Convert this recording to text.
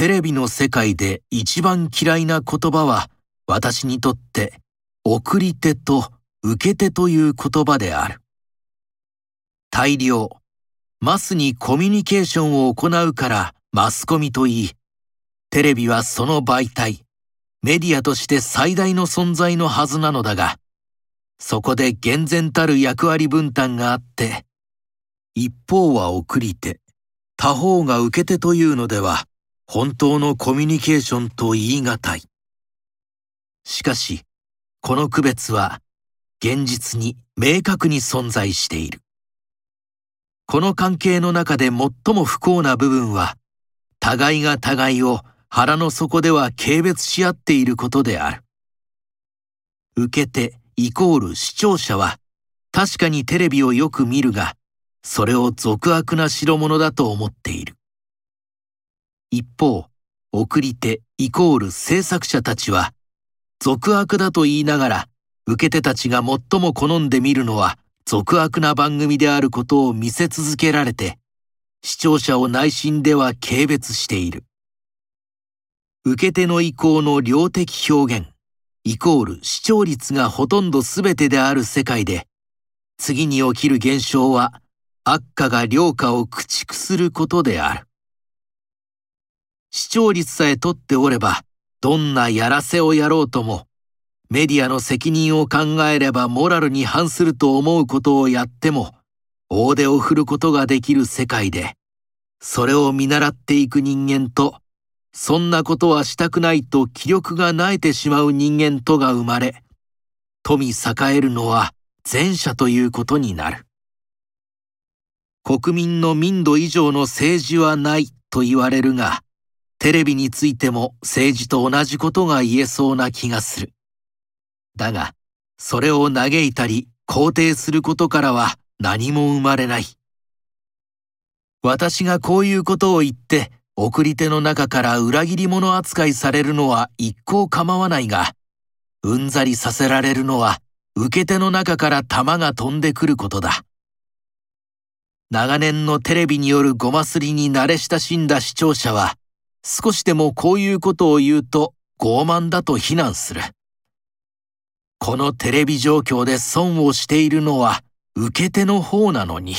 テレビの世界で一番嫌いな言葉は私にとって送り手と受け手という言葉である。大量、マスにコミュニケーションを行うからマスコミと言い、テレビはその媒体、メディアとして最大の存在のはずなのだが、そこで厳然たる役割分担があって、一方は送り手、他方が受け手というのでは、本当のコミュニケーションと言い難い。しかし、この区別は現実に明確に存在している。この関係の中で最も不幸な部分は、互いが互いを腹の底では軽蔑し合っていることである。受け手イコール視聴者は確かにテレビをよく見るが、それを俗悪な代物だと思っている。一方、送り手イコール制作者たちは、俗悪だと言いながら、受け手たちが最も好んで見るのは、俗悪な番組であることを見せ続けられて、視聴者を内心では軽蔑している。受け手の意向の量的表現、イコール視聴率がほとんど全てである世界で、次に起きる現象は、悪化が良化を駆逐することである。視聴率さえ取っておれば、どんなやらせをやろうとも、メディアの責任を考えればモラルに反すると思うことをやっても、大手を振ることができる世界で、それを見習っていく人間と、そんなことはしたくないと気力が萎えてしまう人間とが生まれ、富栄えるのは前者ということになる。国民の民度以上の政治はないと言われるが、テレビについても政治と同じことが言えそうな気がする。だが、それを嘆いたり肯定することからは何も生まれない。私がこういうことを言って、送り手の中から裏切り者扱いされるのは一向構わないが、うんざりさせられるのは受け手の中から弾が飛んでくることだ。長年のテレビによるごますりに慣れ親しんだ視聴者は、少しでもこういうことを言うと傲慢だと非難する。このテレビ状況で損をしているのは受け手の方なのに。